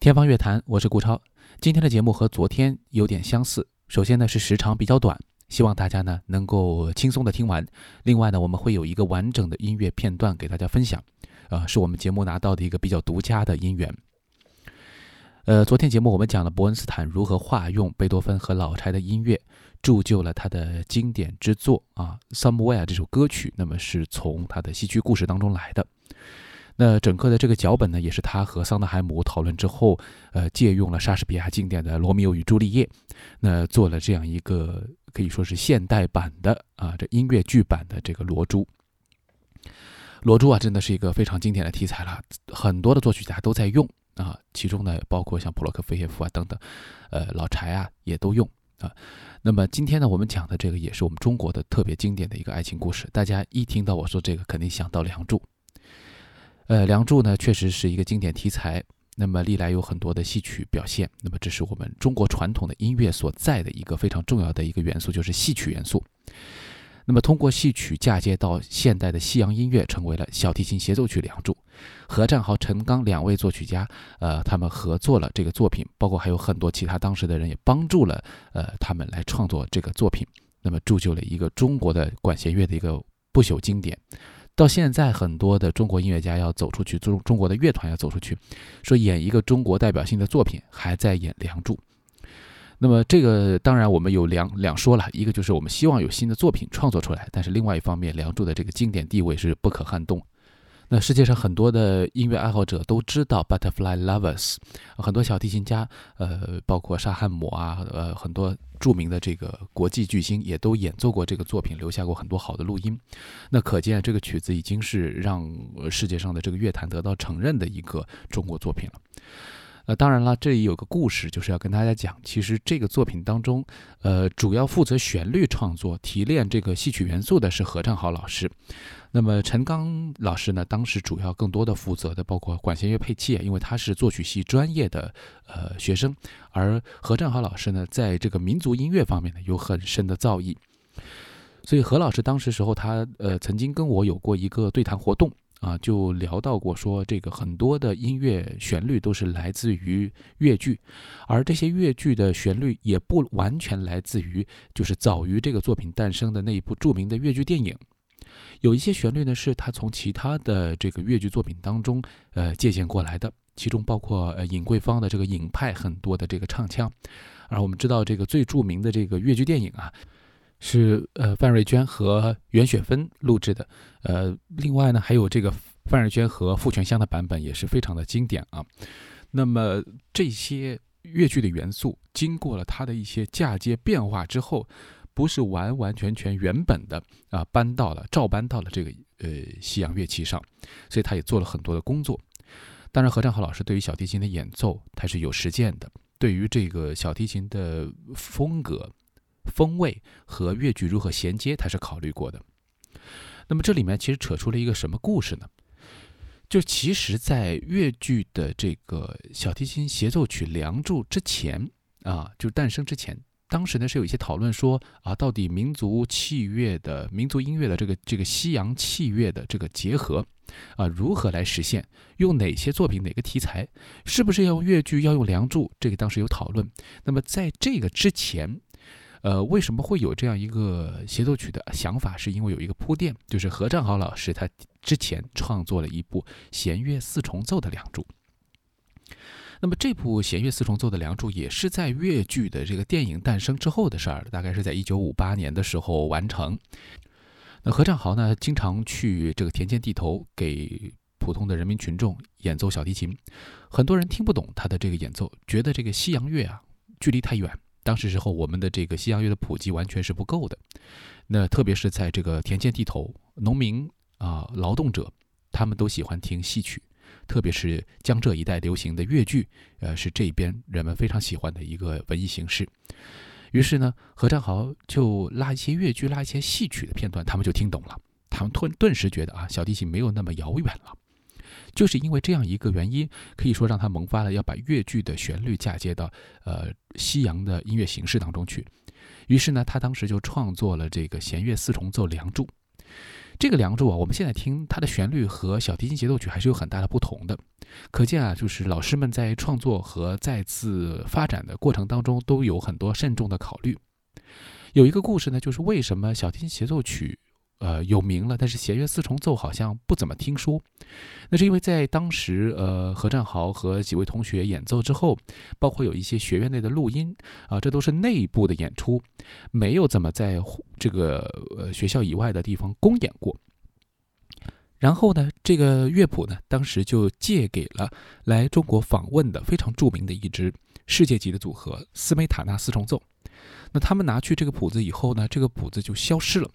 天方乐坛，我是顾超。今天的节目和昨天有点相似。首先呢是时长比较短，希望大家呢能够轻松的听完。另外呢，我们会有一个完整的音乐片段给大家分享，呃，是我们节目拿到的一个比较独家的音源。呃，昨天节目我们讲了伯恩斯坦如何化用贝多芬和老柴的音乐，铸就了他的经典之作啊，《Somewhere》这首歌曲，那么是从他的戏剧故事当中来的。那整个的这个脚本呢，也是他和桑德海姆讨论之后，呃，借用了莎士比亚经典的《罗密欧与朱丽叶》，那做了这样一个可以说是现代版的啊，这音乐剧版的这个《罗珠》。《罗珠》啊，真的是一个非常经典的题材了，很多的作曲家都在用啊，其中呢，包括像普洛克菲耶夫啊等等，呃，老柴啊也都用啊。那么今天呢，我们讲的这个也是我们中国的特别经典的一个爱情故事，大家一听到我说这个，肯定想到《梁祝》。呃，《梁祝》呢，确实是一个经典题材。那么历来有很多的戏曲表现。那么这是我们中国传统的音乐所在的一个非常重要的一个元素，就是戏曲元素。那么通过戏曲嫁接到现代的西洋音乐，成为了小提琴协奏曲《梁祝》。何占豪、陈刚两位作曲家，呃，他们合作了这个作品，包括还有很多其他当时的人也帮助了，呃，他们来创作这个作品。那么铸就了一个中国的管弦乐的一个不朽经典。到现在，很多的中国音乐家要走出去，中中国的乐团要走出去，说演一个中国代表性的作品，还在演《梁祝》。那么这个当然我们有两两说了，一个就是我们希望有新的作品创作出来，但是另外一方面，《梁祝》的这个经典地位是不可撼动。那世界上很多的音乐爱好者都知道《Butterfly Lovers》，很多小提琴家，呃，包括沙汉姆啊，呃，很多著名的这个国际巨星也都演奏过这个作品，留下过很多好的录音。那可见这个曲子已经是让世界上的这个乐坛得到承认的一个中国作品了。呃，当然了，这里有个故事，就是要跟大家讲，其实这个作品当中，呃，主要负责旋律创作、提炼这个戏曲元素的是何占豪老师。那么陈刚老师呢？当时主要更多的负责的包括管弦乐配器，因为他是作曲系专业的呃学生，而何占豪老师呢，在这个民族音乐方面呢有很深的造诣，所以何老师当时时候他呃曾经跟我有过一个对谈活动啊，就聊到过说这个很多的音乐旋律都是来自于越剧，而这些越剧的旋律也不完全来自于就是早于这个作品诞生的那一部著名的越剧电影。有一些旋律呢，是他从其他的这个越剧作品当中，呃，借鉴过来的，其中包括呃尹桂芳的这个尹派很多的这个唱腔，而我们知道这个最著名的这个越剧电影啊，是呃范瑞娟和袁雪芬录制的，呃，另外呢还有这个范瑞娟和傅全香的版本也是非常的经典啊。那么这些越剧的元素经过了它的一些嫁接变化之后。不是完完全全原本的啊，搬到了照搬到了这个呃西洋乐器上，所以他也做了很多的工作。当然，何占豪老师对于小提琴的演奏他是有实践的，对于这个小提琴的风格、风味和越剧如何衔接，他是考虑过的。那么这里面其实扯出了一个什么故事呢？就其实，在越剧的这个小提琴协奏曲《梁祝》之前啊，就诞生之前。当时呢是有一些讨论说啊，到底民族器乐的民族音乐的这个这个西洋器乐的这个结合啊，如何来实现？用哪些作品哪个题材？是不是要用越剧？要用《梁祝》？这个当时有讨论。那么在这个之前，呃，为什么会有这样一个协奏曲的想法？是因为有一个铺垫，就是何占豪老师他之前创作了一部弦乐四重奏的《梁祝》。那么这部弦乐四重奏的《梁祝》也是在越剧的这个电影诞生之后的事儿，大概是在一九五八年的时候完成。那何占豪呢，经常去这个田间地头给普通的人民群众演奏小提琴，很多人听不懂他的这个演奏，觉得这个西洋乐啊距离太远。当时时候我们的这个西洋乐的普及完全是不够的。那特别是在这个田间地头，农民啊劳动者，他们都喜欢听戏曲。特别是江浙一带流行的越剧，呃，是这边人们非常喜欢的一个文艺形式。于是呢，何占豪就拉一些越剧、拉一些戏曲的片段，他们就听懂了。他们顿顿时觉得啊，小提琴没有那么遥远了。就是因为这样一个原因，可以说让他萌发了要把越剧的旋律嫁接到呃西洋的音乐形式当中去。于是呢，他当时就创作了这个弦乐四重奏《梁祝》。这个《梁祝》啊，我们现在听它的旋律和小提琴协奏曲还是有很大的不同的，可见啊，就是老师们在创作和再次发展的过程当中都有很多慎重的考虑。有一个故事呢，就是为什么小提琴协奏曲。呃，有名了，但是弦乐四重奏好像不怎么听说。那是因为在当时，呃，何占豪和几位同学演奏之后，包括有一些学院内的录音啊，这都是内部的演出，没有怎么在这个呃学校以外的地方公演过。然后呢，这个乐谱呢，当时就借给了来中国访问的非常著名的一支世界级的组合斯梅塔纳四重奏。那他们拿去这个谱子以后呢，这个谱子就消失了。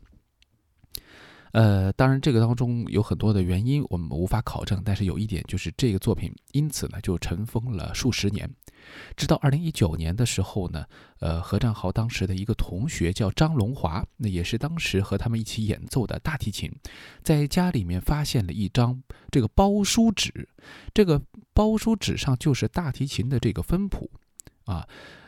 呃，当然，这个当中有很多的原因，我们无法考证。但是有一点就是，这个作品因此呢就尘封了数十年，直到二零一九年的时候呢，呃，何占豪当时的一个同学叫张龙华，那也是当时和他们一起演奏的大提琴，在家里面发现了一张这个包书纸，这个包书纸上就是大提琴的这个分谱啊。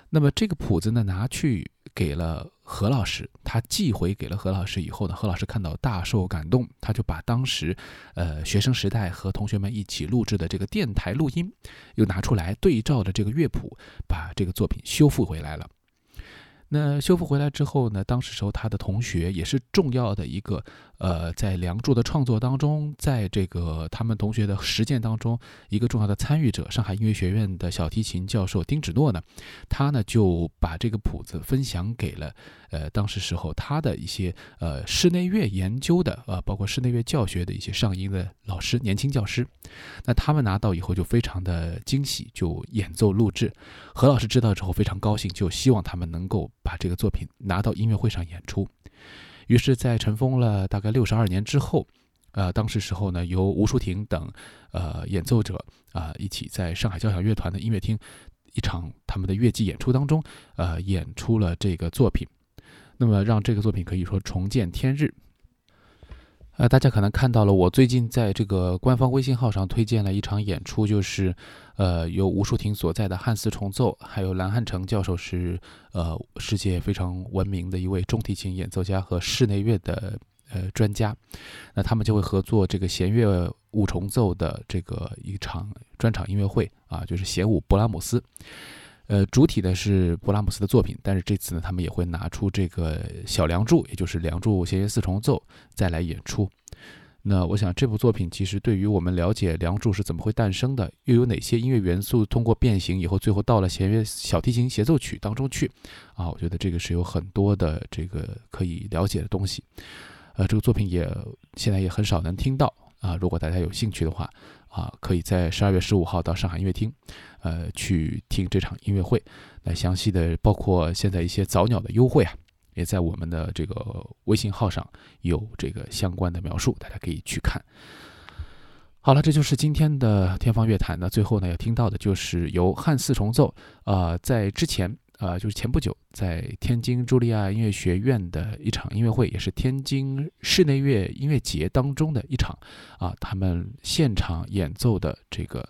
那么这个谱子呢，拿去。给了何老师，他寄回给了何老师以后呢，何老师看到大受感动，他就把当时，呃，学生时代和同学们一起录制的这个电台录音，又拿出来对照着这个乐谱，把这个作品修复回来了。那修复回来之后呢？当时时候他的同学也是重要的一个，呃，在《梁祝》的创作当中，在这个他们同学的实践当中，一个重要的参与者，上海音乐学院的小提琴教授丁芷诺呢，他呢就把这个谱子分享给了，呃，当时时候他的一些呃室内乐研究的，呃，包括室内乐教学的一些上音的老师、年轻教师。那他们拿到以后就非常的惊喜，就演奏录制。何老师知道之后非常高兴，就希望他们能够。把这个作品拿到音乐会上演出，于是，在尘封了大概六十二年之后，呃，当时时候呢，由吴淑婷等呃演奏者啊一起在上海交响乐团的音乐厅一场他们的乐季演出当中，呃，演出了这个作品，那么让这个作品可以说重见天日。呃，大家可能看到了，我最近在这个官方微信号上推荐了一场演出，就是，呃，由吴淑婷所在的汉斯重奏，还有蓝汉成教授是，呃，世界非常闻名的一位中提琴演奏家和室内乐的呃专家，那他们就会合作这个弦乐五重奏的这个一场专场音乐会啊，就是弦舞勃拉姆斯。呃，主体呢是勃拉姆斯的作品，但是这次呢，他们也会拿出这个小梁祝，也就是梁祝弦乐四重奏再来演出。那我想，这部作品其实对于我们了解梁祝是怎么会诞生的，又有哪些音乐元素通过变形以后，最后到了弦乐小提琴协奏曲当中去啊，我觉得这个是有很多的这个可以了解的东西。呃，这个作品也现在也很少能听到啊，如果大家有兴趣的话。啊，可以在十二月十五号到上海音乐厅，呃，去听这场音乐会。那详细的包括现在一些早鸟的优惠啊，也在我们的这个微信号上有这个相关的描述，大家可以去看。好了，这就是今天的天方乐坛。那最后呢，要听到的就是由汉四重奏，呃，在之前。啊，就是前不久在天津茱莉亚音乐学院的一场音乐会，也是天津室内乐音乐节当中的一场啊，他们现场演奏的这个《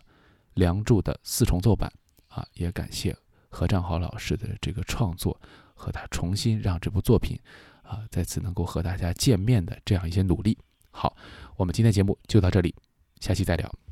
梁祝》的四重奏版啊，也感谢何占豪老师的这个创作和他重新让这部作品啊再次能够和大家见面的这样一些努力。好，我们今天节目就到这里，下期再聊。